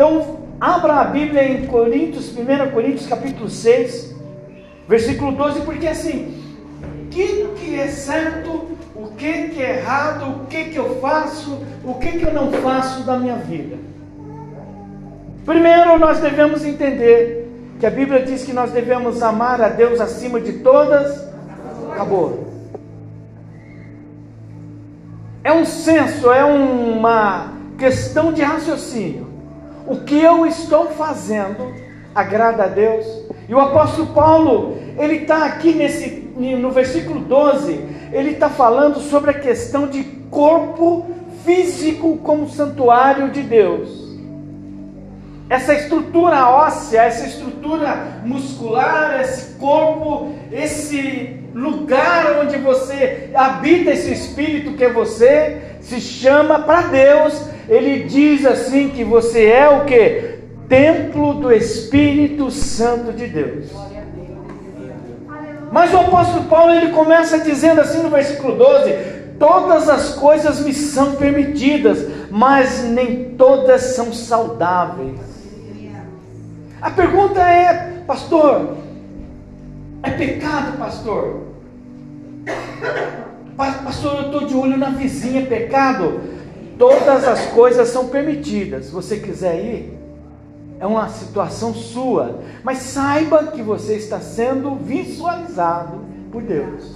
Então, abra a Bíblia em Coríntios, 1 Coríntios capítulo 6, versículo 12, porque assim, o que, que é certo, o que, que é errado, o que, que eu faço, o que, que eu não faço da minha vida. Primeiro, nós devemos entender que a Bíblia diz que nós devemos amar a Deus acima de todas. Acabou. É um senso, é uma questão de raciocínio. O que eu estou fazendo agrada a Deus? E o apóstolo Paulo, ele está aqui nesse, no versículo 12, ele está falando sobre a questão de corpo físico como santuário de Deus. Essa estrutura óssea, essa estrutura muscular, esse corpo, esse lugar onde você habita esse espírito que é você, se chama para Deus. Ele diz assim que você é o que? Templo do Espírito Santo de Deus. Mas o apóstolo Paulo ele começa dizendo assim no versículo 12: Todas as coisas me são permitidas, mas nem todas são saudáveis. A pergunta é, pastor, é pecado, pastor? Pastor, eu estou de olho na vizinha, é pecado? Todas as coisas são permitidas. Se você quiser ir, é uma situação sua. Mas saiba que você está sendo visualizado por Deus.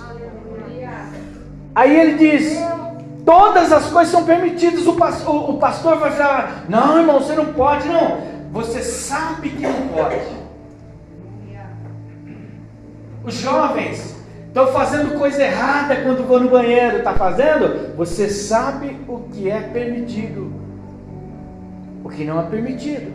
Aí ele diz: todas as coisas são permitidas. O pastor, o pastor vai falar: não, irmão, você não pode, não. Você sabe que não pode. Os jovens estão fazendo coisa errada quando vão no banheiro. Está fazendo? Você sabe o que é permitido, o que não é permitido.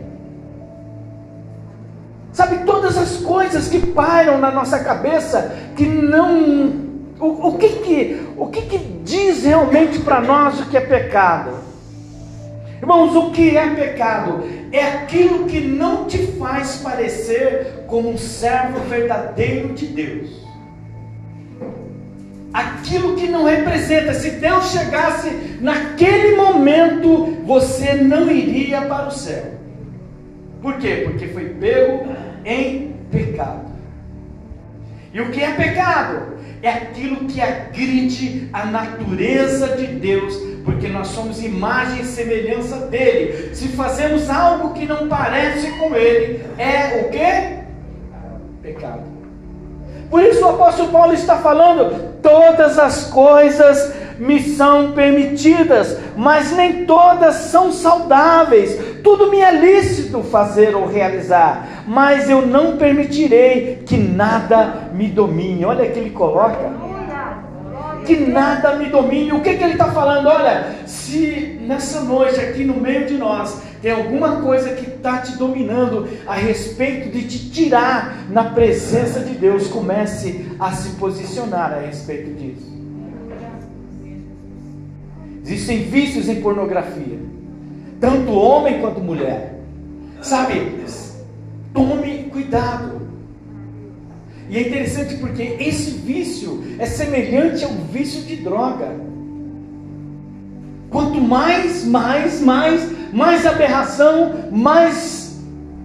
Sabe todas as coisas que pairam na nossa cabeça que não. O, o que, que, o que, que diz realmente para nós o que é pecado? Irmãos, o que é pecado? É aquilo que não te faz parecer como um servo verdadeiro de Deus. Aquilo que não representa, se Deus chegasse naquele momento, você não iria para o céu. Por quê? Porque foi pego em pecado. E o que é pecado? É aquilo que agride a natureza de Deus porque nós somos imagem e semelhança dele. Se fazemos algo que não parece com ele, é o que? Pecado. Por isso o apóstolo Paulo está falando: todas as coisas me são permitidas, mas nem todas são saudáveis. Tudo me é lícito fazer ou realizar, mas eu não permitirei que nada me domine. Olha que ele coloca que nada me domine. O que, que ele está falando? Olha, se nessa noite aqui no meio de nós tem alguma coisa que está te dominando a respeito de te tirar na presença de Deus, comece a se posicionar a respeito disso. Existem vícios em pornografia, tanto homem quanto mulher. Sabe, tome cuidado. E é interessante porque esse vício é semelhante ao vício de droga. Quanto mais, mais, mais, mais aberração, mais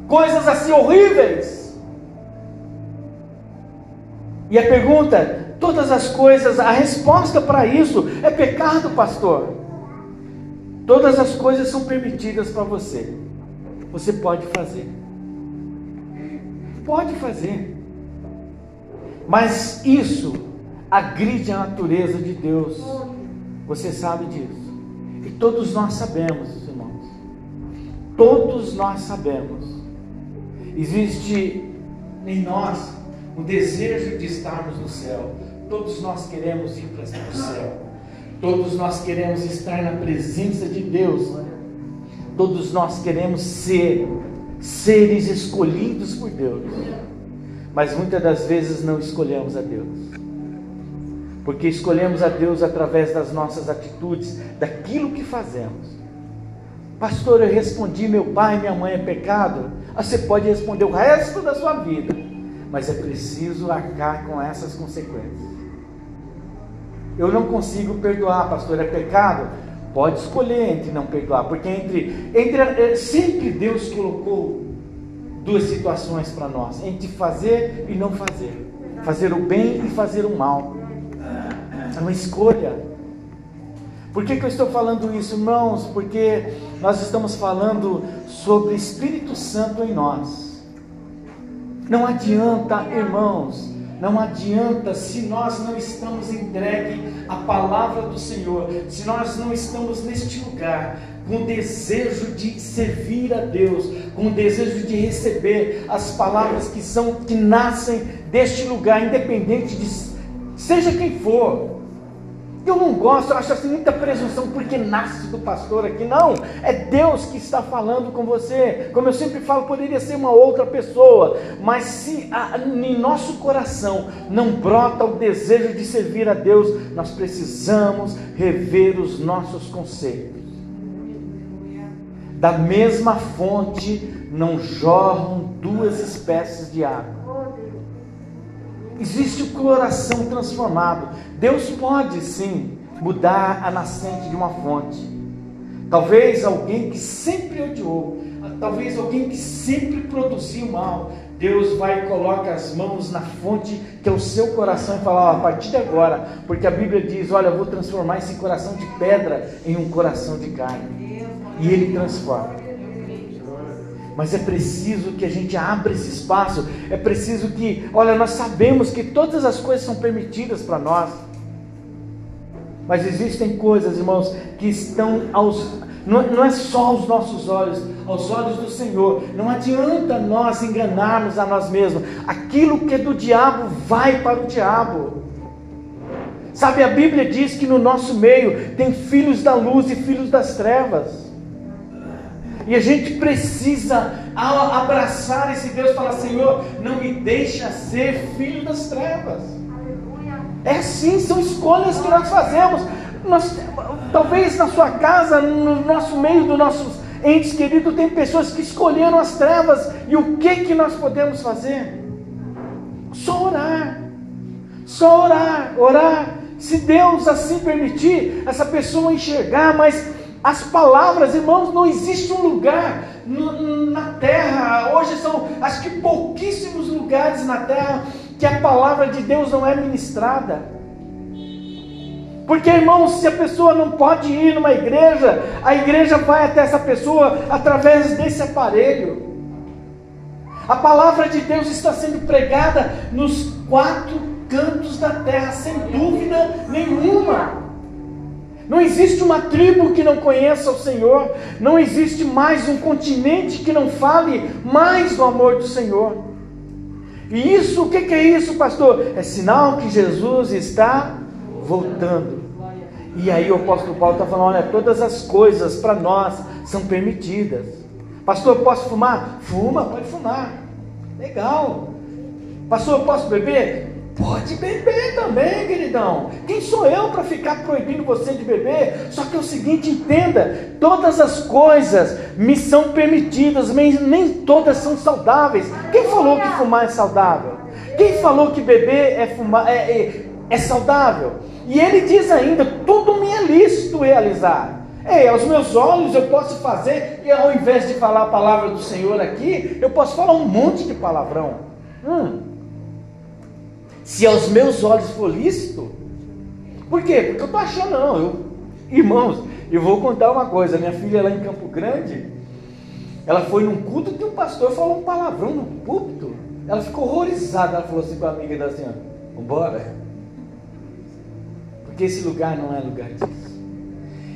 coisas assim horríveis. E a pergunta, todas as coisas, a resposta para isso é pecado, pastor. Todas as coisas são permitidas para você. Você pode fazer. Pode fazer. Mas isso agride a natureza de Deus. Você sabe disso. E todos nós sabemos, irmãos. Todos nós sabemos. Existe em nós o desejo de estarmos no céu. Todos nós queremos ir para o céu. Todos nós queremos estar na presença de Deus. Todos nós queremos ser seres escolhidos por Deus mas muitas das vezes não escolhemos a Deus. Porque escolhemos a Deus através das nossas atitudes, daquilo que fazemos. Pastor, eu respondi: meu pai e minha mãe é pecado. Ah, você pode responder o resto da sua vida, mas é preciso arcar com essas consequências. Eu não consigo perdoar, pastor, é pecado. Pode escolher entre não perdoar, porque entre, entre eh, sempre Deus colocou duas situações para nós: entre fazer e não fazer, fazer o bem e fazer o mal. É uma escolha. Por que, que eu estou falando isso, irmãos? Porque nós estamos falando sobre Espírito Santo em nós. Não adianta, irmãos, não adianta se nós não estamos entregues à palavra do Senhor, se nós não estamos neste lugar com desejo de servir a Deus, com desejo de receber as palavras que são que nascem deste lugar, independente de seja quem for. Eu não gosto, eu acho assim muita presunção porque nasce do pastor aqui. Não, é Deus que está falando com você. Como eu sempre falo, poderia ser uma outra pessoa, mas se a, em nosso coração não brota o desejo de servir a Deus, nós precisamos rever os nossos conceitos. Da mesma fonte não jorram duas espécies de água. Existe o coração transformado. Deus pode sim mudar a nascente de uma fonte. Talvez alguém que sempre odiou, talvez alguém que sempre produziu mal, Deus vai e coloca as mãos na fonte que é o seu coração e fala: a partir de agora, porque a Bíblia diz: olha, eu vou transformar esse coração de pedra em um coração de carne. E Ele transforma. Mas é preciso que a gente abra esse espaço. É preciso que, olha, nós sabemos que todas as coisas são permitidas para nós. Mas existem coisas, irmãos, que estão aos. Não é só aos nossos olhos, aos olhos do Senhor. Não adianta nós enganarmos a nós mesmos. Aquilo que é do diabo vai para o diabo. Sabe, a Bíblia diz que no nosso meio tem filhos da luz e filhos das trevas. E a gente precisa abraçar esse Deus e falar: Senhor, não me deixa ser filho das trevas. É assim, são escolhas que nós fazemos. Nós, talvez na sua casa, no nosso meio dos nossos entes queridos, tem pessoas que escolheram as trevas. E o que, que nós podemos fazer? Só orar. Só orar, orar. Se Deus assim permitir, essa pessoa enxergar, mas as palavras, irmãos, não existe um lugar na terra. Hoje são, acho que pouquíssimos lugares na terra que a palavra de Deus não é ministrada. Porque, irmãos, se a pessoa não pode ir numa igreja, a igreja vai até essa pessoa através desse aparelho. A palavra de Deus está sendo pregada nos quatro cantos da terra, sem dúvida nenhuma. Não existe uma tribo que não conheça o Senhor, não existe mais um continente que não fale mais do amor do Senhor. E isso, o que, é isso, pastor? É sinal que Jesus está voltando. E aí o apóstolo Paulo está falando: olha, todas as coisas para nós são permitidas. Pastor, posso fumar? Fuma, pode fumar. Legal. Pastor, posso beber? Pode beber também, queridão. Quem sou eu para ficar proibindo você de beber? Só que é o seguinte, entenda: todas as coisas me são permitidas, mas nem todas são saudáveis. Quem falou que fumar é saudável? Quem falou que beber é, fumar, é, é, é saudável? E ele diz ainda: tudo me é lícito realizar. Ei, aos meus olhos eu posso fazer, e ao invés de falar a palavra do Senhor aqui, eu posso falar um monte de palavrão. Hum. Se aos meus olhos for lícito, por quê? Porque eu estou achando, não. Eu, irmãos, eu vou contar uma coisa: minha filha lá em Campo Grande, ela foi num culto que um pastor falou um palavrão no púlpito. Ela ficou horrorizada. Ela falou assim com a amiga da senhora: Vambora. Porque esse lugar não é lugar disso.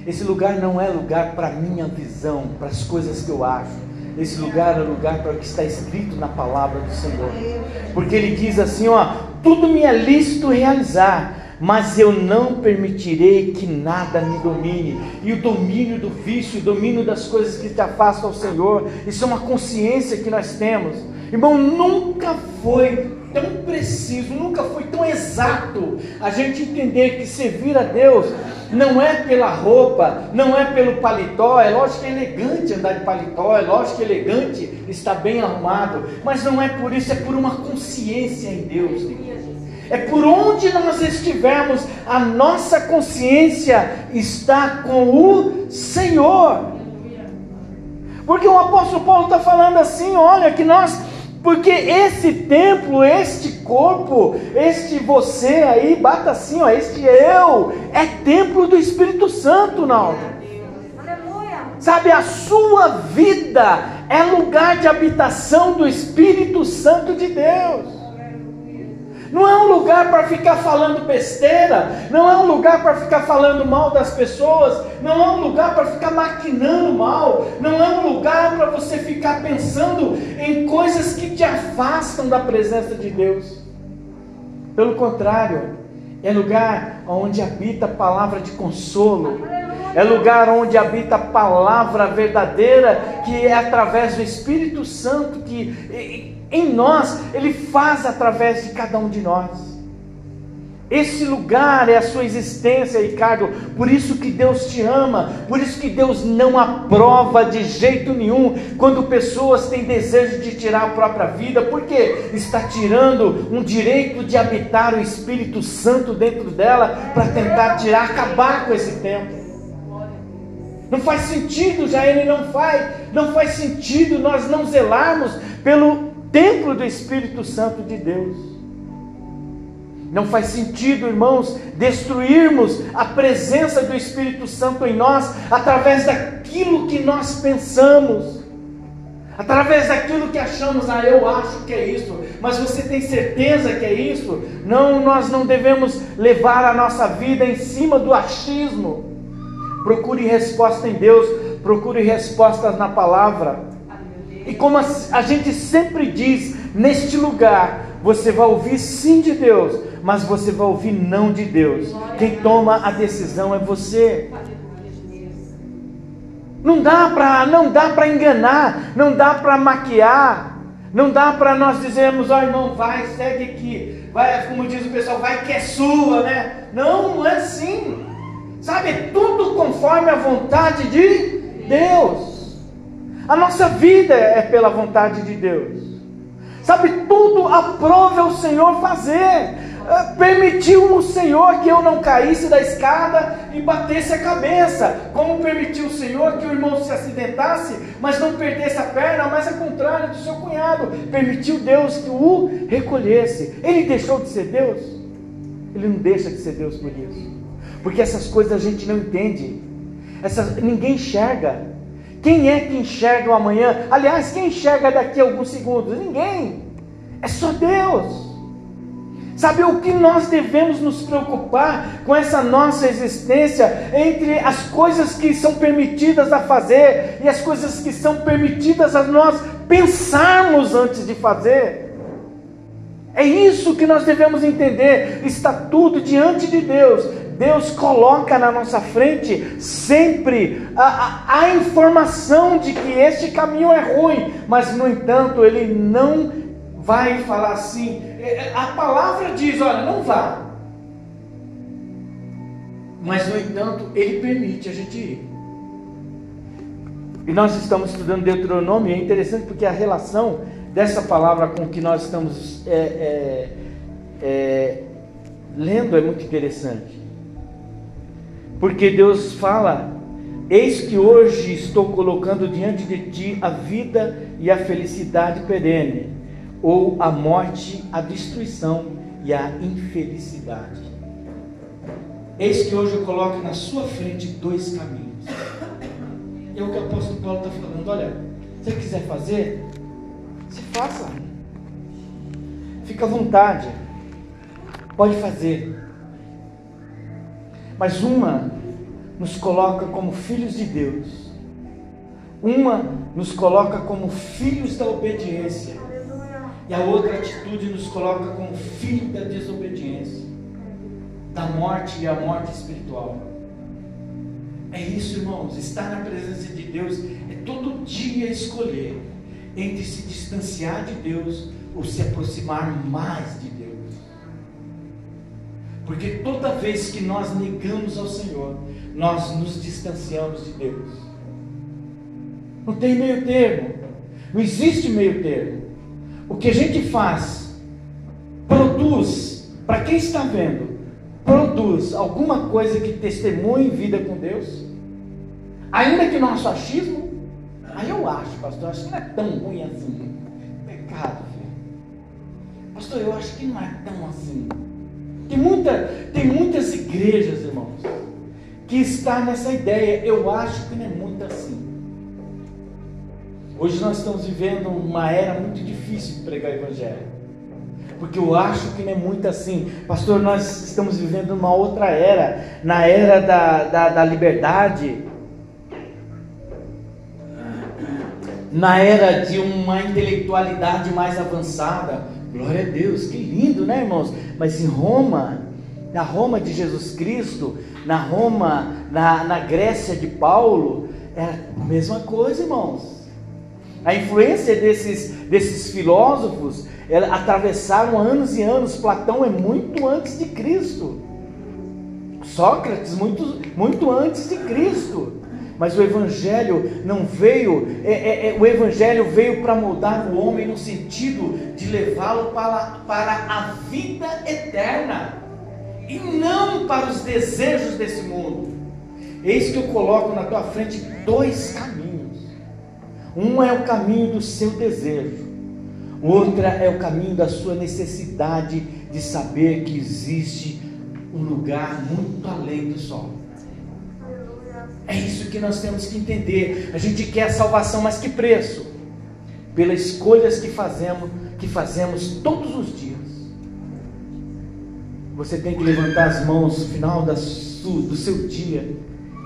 Esse lugar não é lugar para minha visão, para as coisas que eu acho. Esse lugar é lugar para o que está escrito na palavra do Senhor. Porque ele diz assim, ó, tudo me é lícito realizar, mas eu não permitirei que nada me domine. E o domínio do vício, o domínio das coisas que te afastam ao Senhor, isso é uma consciência que nós temos. Irmão, nunca foi tão preciso, nunca foi tão exato a gente entender que servir a Deus não é pela roupa, não é pelo paletó, é lógico que é elegante andar de paletó, é lógico que é elegante estar bem arrumado, mas não é por isso, é por uma consciência em Deus. É por onde nós estivermos, a nossa consciência está com o Senhor. Porque o apóstolo Paulo está falando assim: olha, que nós porque esse templo, este corpo, este você aí, bata assim, ó, este eu, é templo do Espírito Santo, não. Sabe, a sua vida é lugar de habitação do Espírito Santo de Deus. Não é um lugar para ficar falando besteira, não é um lugar para ficar falando mal das pessoas, não é um lugar para ficar maquinando mal, não é um lugar para você ficar pensando em coisas que te afastam da presença de Deus. Pelo contrário, é lugar onde habita a palavra de consolo, é lugar onde habita a palavra verdadeira, que é através do Espírito Santo que em nós, Ele faz através de cada um de nós. Esse lugar é a sua existência, Ricardo. Por isso que Deus te ama, por isso que Deus não aprova de jeito nenhum quando pessoas têm desejo de tirar a própria vida, porque está tirando um direito de habitar o Espírito Santo dentro dela para tentar tirar, acabar com esse tempo. Não faz sentido, já ele não faz, não faz sentido nós não zelarmos pelo templo do Espírito Santo de Deus. Não faz sentido, irmãos, destruirmos a presença do Espírito Santo em nós através daquilo que nós pensamos, através daquilo que achamos, ah, eu acho que é isso, mas você tem certeza que é isso? Não, nós não devemos levar a nossa vida em cima do achismo. Procure resposta em Deus, procure respostas na palavra. E como a gente sempre diz, neste lugar, você vai ouvir sim de Deus, mas você vai ouvir não de Deus. Quem toma a decisão é você. Não dá para, não dá para enganar, não dá para maquiar, não dá para nós dizermos, ó oh, irmão, vai, segue aqui, vai, como diz o pessoal, vai que é sua, né? Não, não é assim. Sabe, é tudo conforme a vontade de Deus. A nossa vida é pela vontade de Deus. Sabe, tudo aprova o Senhor fazer. É, permitiu o Senhor que eu não caísse da escada e batesse a cabeça, como permitiu o Senhor que o irmão se acidentasse, mas não perdesse a perna, mas ao contrário do seu cunhado, permitiu Deus que o recolhesse. Ele deixou de ser Deus? Ele não deixa de ser Deus por isso, porque essas coisas a gente não entende, essas, ninguém enxerga. Quem é que enxerga o amanhã? Aliás, quem enxerga daqui a alguns segundos? Ninguém. É só Deus. Sabe o que nós devemos nos preocupar com essa nossa existência entre as coisas que são permitidas a fazer e as coisas que são permitidas a nós pensarmos antes de fazer? É isso que nós devemos entender. Está tudo diante de Deus. Deus coloca na nossa frente sempre a, a, a, informação de que este caminho é ruim, mas no entanto Ele não vai falar assim. É, é, a palavra diz: olha, não vá. Mas no entanto Ele permite a gente ir. E nós estamos estudando Deuteronômio, é interessante porque a relação dessa palavra com que nós estamos é, é, é, lendo é muito interessante. Porque Deus fala: Eis que hoje estou colocando diante de ti a vida e a felicidade perene, ou a morte, a destruição e a infelicidade. Eis que hoje eu coloco na sua frente dois caminhos. É o que o apóstolo Paulo está falando. Olha, se você quiser fazer, se faça. Fica à vontade. Pode fazer. Mas uma nos coloca como filhos de Deus. Uma nos coloca como filhos da obediência. E a outra atitude nos coloca como filho da desobediência, da morte e a morte espiritual. É isso, irmãos. Estar na presença de Deus é todo dia escolher entre se distanciar de Deus ou se aproximar mais de Deus. Porque toda vez que nós negamos ao Senhor, nós nos distanciamos de Deus. Não tem meio termo. Não existe meio termo. O que a gente faz produz para quem está vendo, produz alguma coisa que testemunhe vida com Deus? Ainda que nosso achismo, aí eu acho, pastor, acho que não é tão ruim assim. Pecado, filho. Pastor, eu acho que não é tão assim. Tem, muita, tem muitas igrejas, irmãos, que está nessa ideia. Eu acho que não é muito assim. Hoje nós estamos vivendo uma era muito difícil de pregar o Evangelho. Porque eu acho que não é muito assim. Pastor, nós estamos vivendo uma outra era na era da, da, da liberdade. Na era de uma intelectualidade mais avançada. Glória a Deus, que lindo, né, irmãos? Mas em Roma, na Roma de Jesus Cristo, na Roma, na, na Grécia de Paulo, é a mesma coisa, irmãos. A influência desses, desses filósofos atravessaram anos e anos. Platão é muito antes de Cristo. Sócrates, muito, muito antes de Cristo. Mas o Evangelho não veio, é, é, é, o Evangelho veio para mudar o homem no sentido de levá-lo para, para a vida eterna e não para os desejos desse mundo. Eis que eu coloco na tua frente dois caminhos. Um é o caminho do seu desejo, outra é o caminho da sua necessidade de saber que existe um lugar muito além do sol. É isso que nós temos que entender. A gente quer salvação, mas que preço? Pelas escolhas que fazemos, que fazemos todos os dias. Você tem que levantar as mãos no final do seu dia.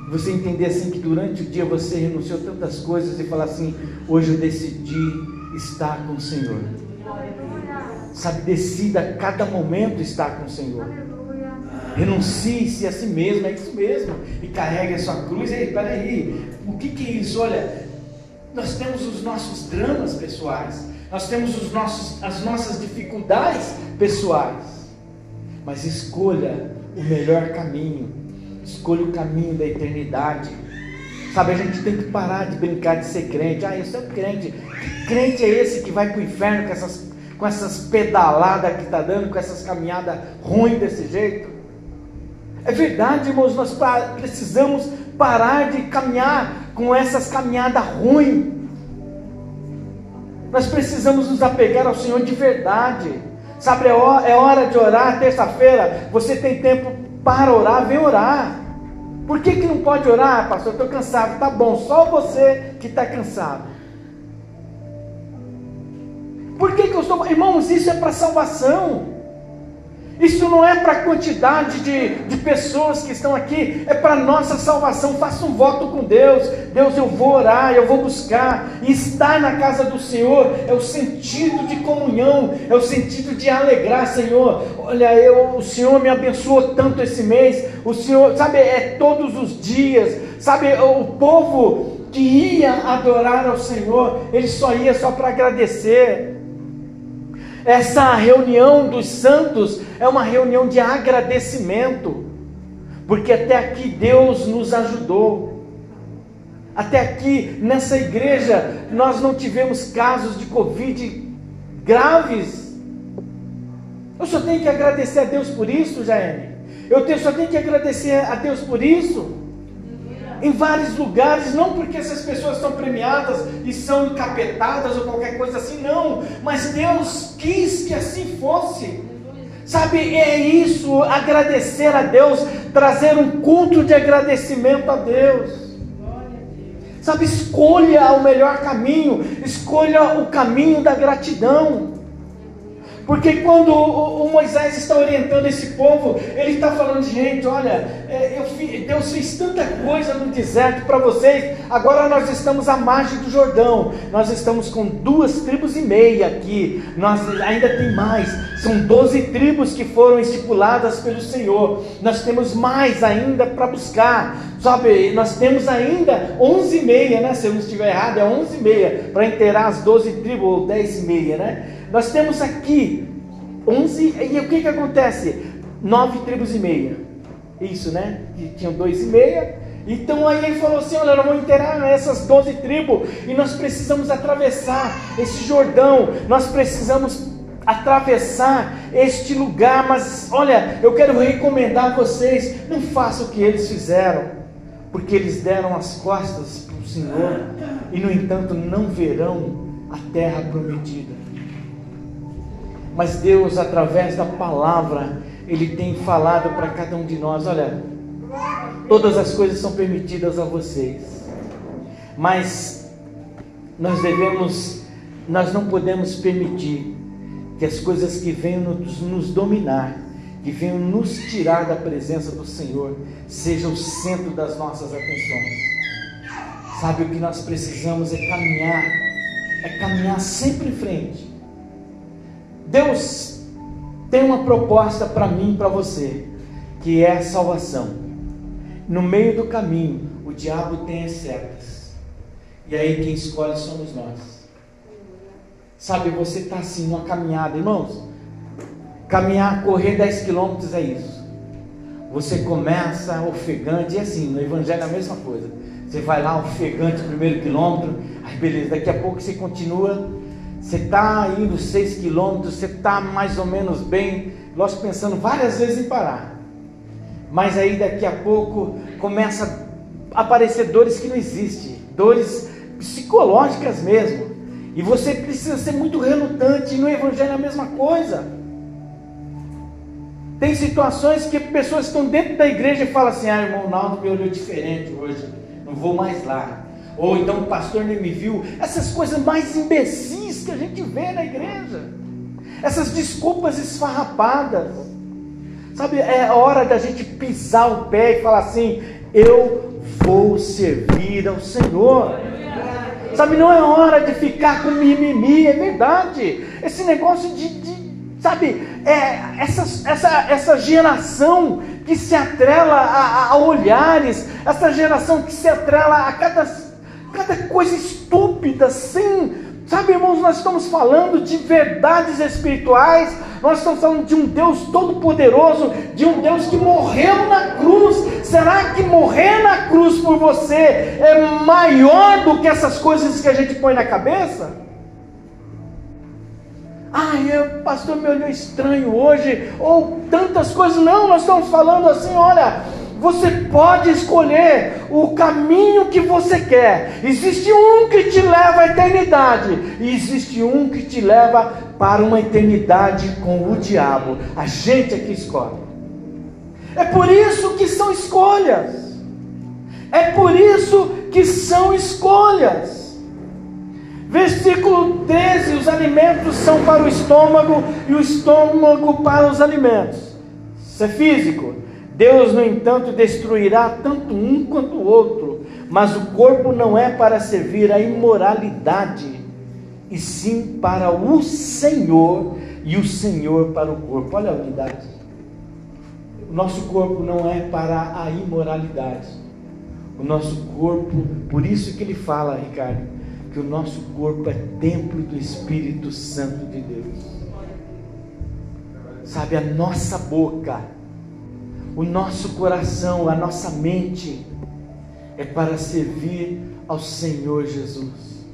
Você entender assim que durante o dia você renunciou tantas coisas e falar assim: hoje eu decidi estar com o Senhor. Sabe, decida a cada momento estar com o Senhor. Renuncie-se a si mesmo, é isso mesmo. E carregue a sua cruz. Ei, peraí, o que, que é isso? Olha, nós temos os nossos dramas pessoais, nós temos os nossos, as nossas dificuldades pessoais. Mas escolha o melhor caminho, escolha o caminho da eternidade. Sabe, a gente tem que parar de brincar de ser crente. Ah, eu sou crente. Que crente é esse que vai para o inferno com essas, com essas pedaladas que está dando, com essas caminhadas ruins desse jeito? É verdade, irmãos, nós precisamos parar de caminhar com essas caminhadas ruins. Nós precisamos nos apegar ao Senhor de verdade. Sabe, é, é hora de orar, terça-feira, você tem tempo para orar, vem orar. Por que, que não pode orar, pastor? Estou cansado. Tá bom, só você que está cansado. Por que, que eu estou. Irmãos, isso é para salvação. Isso não é para a quantidade de, de pessoas que estão aqui, é para nossa salvação. Faça um voto com Deus. Deus, eu vou orar, eu vou buscar. E estar na casa do Senhor é o sentido de comunhão, é o sentido de alegrar, Senhor. Olha, eu, o Senhor me abençoou tanto esse mês. O Senhor, sabe, é todos os dias. Sabe, o povo que ia adorar ao Senhor, ele só ia só para agradecer. Essa reunião dos santos é uma reunião de agradecimento, porque até aqui Deus nos ajudou. Até aqui nessa igreja nós não tivemos casos de Covid graves. Eu só tenho que agradecer a Deus por isso, Jaime. Eu só tenho que agradecer a Deus por isso em vários lugares, não porque essas pessoas são premiadas e são encapetadas ou qualquer coisa assim, não, mas Deus quis que assim fosse. Sabe, é isso, agradecer a Deus, trazer um culto de agradecimento a Deus. Sabe, escolha o melhor caminho, escolha o caminho da gratidão. Porque quando o, Moisés está orientando esse povo, ele está falando, gente, olha, é, eu, Deus fez tanta coisa no deserto para vocês, agora nós estamos à margem do Jordão, nós estamos com duas tribos e meia aqui, nós ainda tem mais, são doze tribos que foram estipuladas pelo Senhor, nós temos mais ainda para buscar, sabe, nós temos ainda onze e meia, né, se eu não estiver errado, é onze e meia, para inteirar as doze tribos, ou dez e meia, né, nós temos aqui 11, e o que que acontece? Nove tribos e meia. Isso, né? Que tinham dois e meia. Então aí ele falou assim: olha, nós vamos inteirar essas doze tribos e nós precisamos atravessar esse Jordão, nós precisamos atravessar este lugar, mas olha, eu quero recomendar a vocês: não façam o que eles fizeram, porque eles deram as costas para o Senhor e, no entanto, não verão a terra prometida. Mas Deus, através da palavra, Ele tem falado para cada um de nós: olha, todas as coisas são permitidas a vocês, mas nós devemos, nós não podemos permitir que as coisas que venham nos, dominar, que venham nos tirar da presença do Senhor, sejam o centro das nossas atenções. Sabe o que nós precisamos é caminhar, é caminhar sempre em frente. Deus tem uma proposta para mim e para você, que é a salvação. No meio do caminho, o diabo tem as setas. E aí quem escolhe somos nós. Sabe, você está assim numa caminhada, irmãos. Caminhar, correr 10 quilômetros é isso. Você começa ofegante, e assim, no Evangelho é a mesma coisa. Você vai lá ofegante, primeiro quilômetro, aí beleza, daqui a pouco você continua. Você está indo 6 quilômetros, você está mais ou menos bem, lógico, pensando várias vezes em parar. Mas aí daqui a pouco começa a aparecer dores que não existem, dores psicológicas mesmo. E você precisa ser muito relutante, e no Evangelho é a mesma coisa. Tem situações que pessoas estão dentro da igreja e falam assim: ah, irmão Naldo me olhou diferente hoje, não vou mais lá. Ou então o pastor nem me viu. Essas coisas mais imbecis que a gente vê na igreja. Essas desculpas esfarrapadas. Sabe, é hora da gente pisar o pé e falar assim: eu vou servir ao Senhor. Sabe, não é hora de ficar com mimimi, é verdade. Esse negócio de, de sabe, é, essa, essa, essa geração que se atrela a, a, olhares, essa geração que se atrela a cada, cada coisa estúpida, sem. Sabe, irmãos, nós estamos falando de verdades espirituais, nós estamos falando de um Deus todo-poderoso, de um Deus que morreu na cruz, Será que morrer na cruz por você é maior do que essas coisas que a gente põe na cabeça? Ai, o pastor me olhou estranho hoje, ou tantas coisas. Não, nós estamos falando assim: olha, você pode escolher o caminho que você quer. Existe um que te leva à eternidade, e existe um que te leva para uma eternidade com o diabo. A gente é que escolhe. É por isso que são escolhas. É por isso que são escolhas. Versículo 13: os alimentos são para o estômago e o estômago para os alimentos. Isso é físico. Deus, no entanto, destruirá tanto um quanto o outro, mas o corpo não é para servir à imoralidade, e sim para o Senhor, e o Senhor para o corpo. Olha a unidade. O nosso corpo não é para a imoralidade. O nosso corpo, por isso que ele fala, Ricardo, que o nosso corpo é templo do Espírito Santo de Deus. Sabe, a nossa boca, o nosso coração, a nossa mente é para servir ao Senhor Jesus.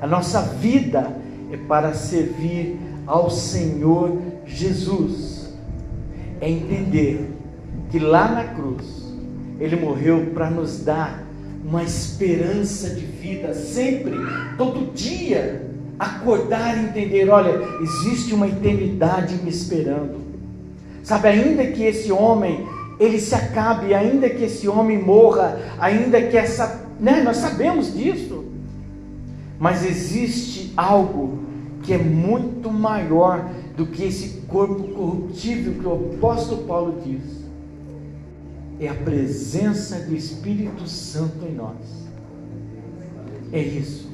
A nossa vida é para servir ao Senhor Jesus é entender que lá na cruz ele morreu para nos dar uma esperança de vida sempre, todo dia, acordar e entender, olha, existe uma eternidade me esperando. Sabe, ainda que esse homem ele se acabe, ainda que esse homem morra, ainda que essa, né, nós sabemos disso. Mas existe algo que é muito maior do que esse corpo corruptível que o apóstolo Paulo diz. É a presença do Espírito Santo em nós. É isso.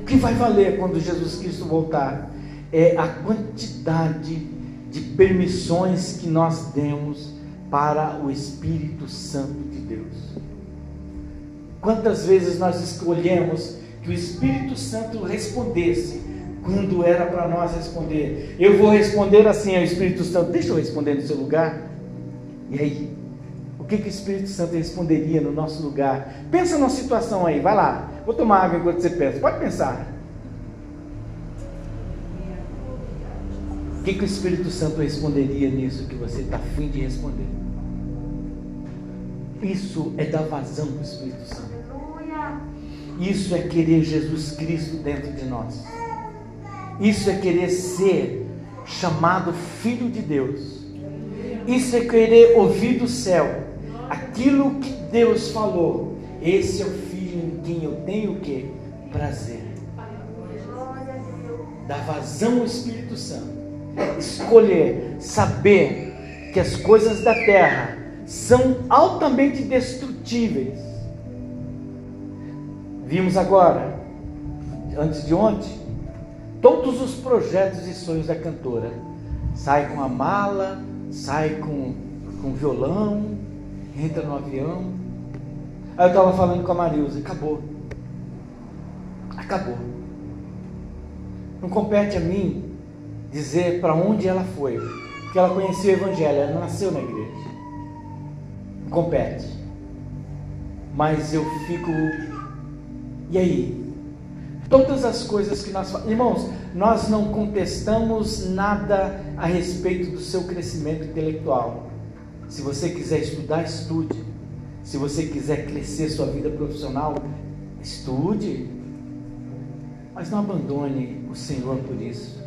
O que vai valer quando Jesus Cristo voltar é a quantidade de permissões que nós demos para o Espírito Santo de Deus. Quantas vezes nós escolhemos que o Espírito Santo respondesse quando era para nós responder. Eu vou responder assim ao Espírito Santo, deixa eu responder no seu lugar. E aí? O que, que o Espírito Santo responderia no nosso lugar? Pensa numa situação aí, vai lá. Vou tomar água enquanto você pensa. Pode pensar. Que, que o Espírito Santo responderia nisso que você está afim de responder? Isso é dar vazão para o Espírito Santo. Isso é querer Jesus Cristo dentro de nós. Isso é querer ser chamado Filho de Deus. Isso é querer ouvir do céu aquilo que Deus falou. Esse é o Filho em quem eu tenho o que? Prazer. Dar vazão ao Espírito Santo. Escolher, saber que as coisas da terra são altamente destrutíveis Vimos agora, antes de ontem, todos os projetos e sonhos da cantora. Sai com a mala, sai com, com violão, entra no avião. Aí eu estava falando com a Marilza, acabou. Acabou. Não compete a mim dizer para onde ela foi, porque ela conhecia o Evangelho, ela nasceu na igreja. Compete. Mas eu fico e aí? Todas as coisas que nós irmãos, nós não contestamos nada a respeito do seu crescimento intelectual. Se você quiser estudar, estude. Se você quiser crescer sua vida profissional, estude. Mas não abandone o Senhor por isso.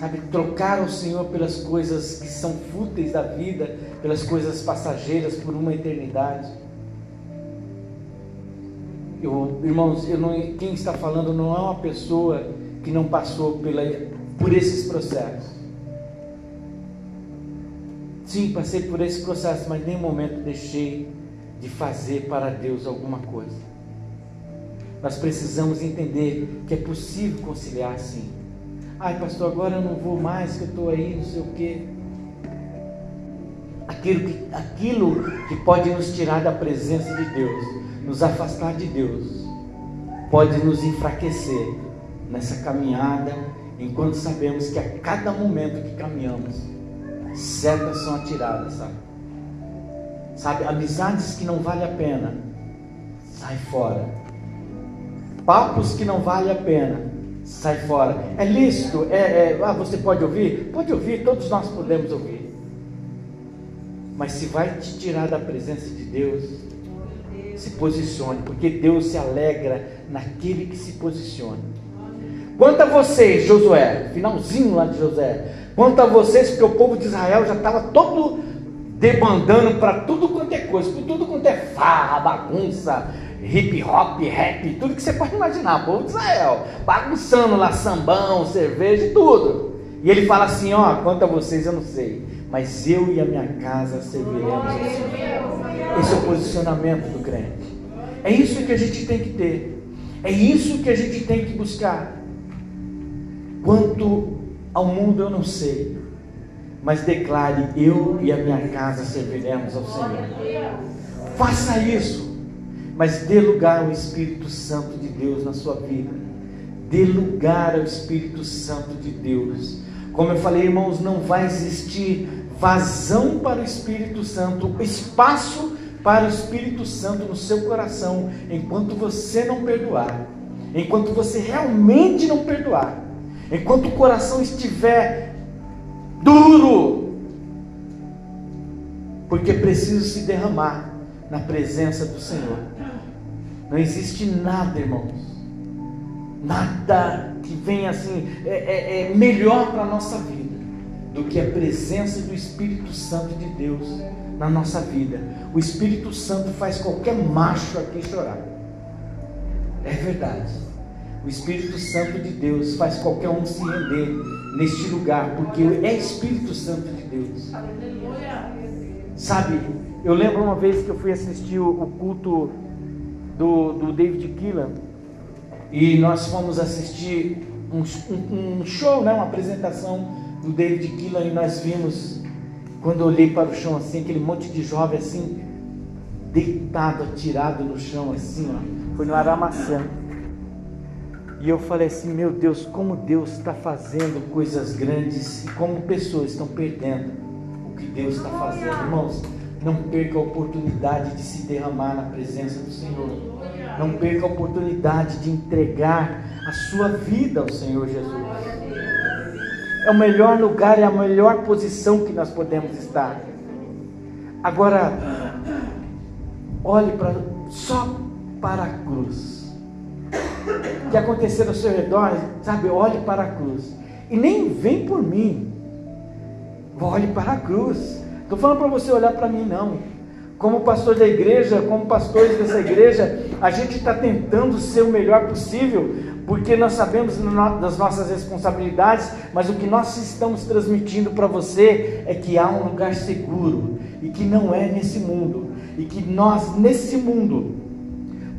Sabe, trocar o Senhor pelas coisas que são fúteis da vida, pelas coisas passageiras por uma eternidade. Eu, irmãos, eu não, quem está falando não é uma pessoa que não passou pela, por esses processos. Sim, passei por esse processo, mas nenhum momento deixei de fazer para Deus alguma coisa. Nós precisamos entender que é possível conciliar sim. Ai, pastor, agora eu não vou mais, que eu estou aí, não sei o quê. Aquilo que, aquilo que pode nos tirar da presença de Deus nos afastar de Deus, pode nos enfraquecer nessa caminhada, enquanto sabemos que a cada momento que caminhamos, setas são atiradas, sabe? Sabe, amizades que não vale a pena, sai fora. Papos que não vale a pena, sai fora. É lícito? É, é, ah, você pode ouvir? Pode ouvir, todos nós podemos ouvir. Mas se vai te tirar da presença de Deus, se posicione, porque Deus se alegra naquele que se posiciona. Quanto a vocês, Josué, finalzinho lá de Josué, quanto a vocês, porque o povo de Israel já estava todo debandando para tudo quanto é coisa, tudo quanto é farra, bagunça, hip hop, rap, tudo que você pode imaginar, povo de Israel, bagunçando lá sambão, cerveja e tudo. E ele fala assim: ó, quanto a vocês eu não sei, mas eu e a minha casa serviremos. Esse é o posicionamento do crente. É isso que a gente tem que ter. É isso que a gente tem que buscar. Quanto ao mundo eu não sei, mas declare: eu e a minha casa serviremos ao Senhor. Faça isso, mas dê lugar ao Espírito Santo de Deus na sua vida. Dê lugar ao Espírito Santo de Deus. Como eu falei, irmãos, não vai existir vazão para o Espírito Santo, espaço para o Espírito Santo no seu coração, enquanto você não perdoar, enquanto você realmente não perdoar, enquanto o coração estiver duro, porque precisa se derramar na presença do Senhor. Não existe nada, irmãos, nada que venha assim, é, é, é melhor para a nossa vida do que a presença do Espírito Santo de Deus na nossa vida. O Espírito Santo faz qualquer macho aqui chorar. É verdade. O Espírito Santo de Deus faz qualquer um se render neste lugar, porque é Espírito Santo de Deus. Sabe, eu lembro uma vez que eu fui assistir o, culto do, do David Keelan e nós fomos assistir um, um, um show, né, uma apresentação do David Keelan e nós vimos, quando eu olhei para o chão assim, aquele monte de jovem assim, deitado, atirado no chão assim, ó, foi no Aramacã. E eu falei assim, meu Deus, como Deus está fazendo coisas grandes e como pessoas estão perdendo o que Deus está fazendo. Irmãos, não perca a oportunidade de se derramar na presença do Senhor. Não perca a oportunidade de entregar a sua vida ao Senhor Jesus. é o melhor lugar, é a melhor posição que nós podemos estar. Agora, olhe para, só para a cruz. O que acontecer ao seu redor, sabe? Olhe para a cruz. E nem vem por mim. Olhe para a cruz. Estou falando para você olhar para mim, não. Como pastor da igreja, como pastores dessa igreja, a gente está tentando ser o melhor possível, porque nós sabemos das nossas responsabilidades, mas o que nós estamos transmitindo para você é que há um lugar seguro e que não é nesse mundo, e que nós, nesse mundo,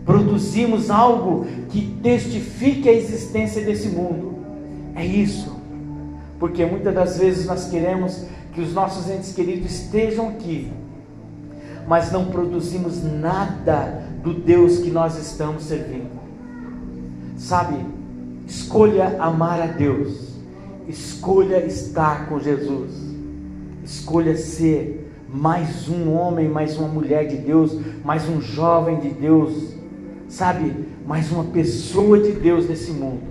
produzimos algo que testifique a existência desse mundo. É isso, porque muitas das vezes nós queremos que os nossos entes queridos estejam aqui, mas não produzimos nada do Deus que nós estamos servindo. Sabe, escolha amar a Deus, escolha estar com Jesus, escolha ser mais um homem, mais uma mulher de Deus, mais um jovem de Deus, sabe, mais uma pessoa de Deus nesse mundo.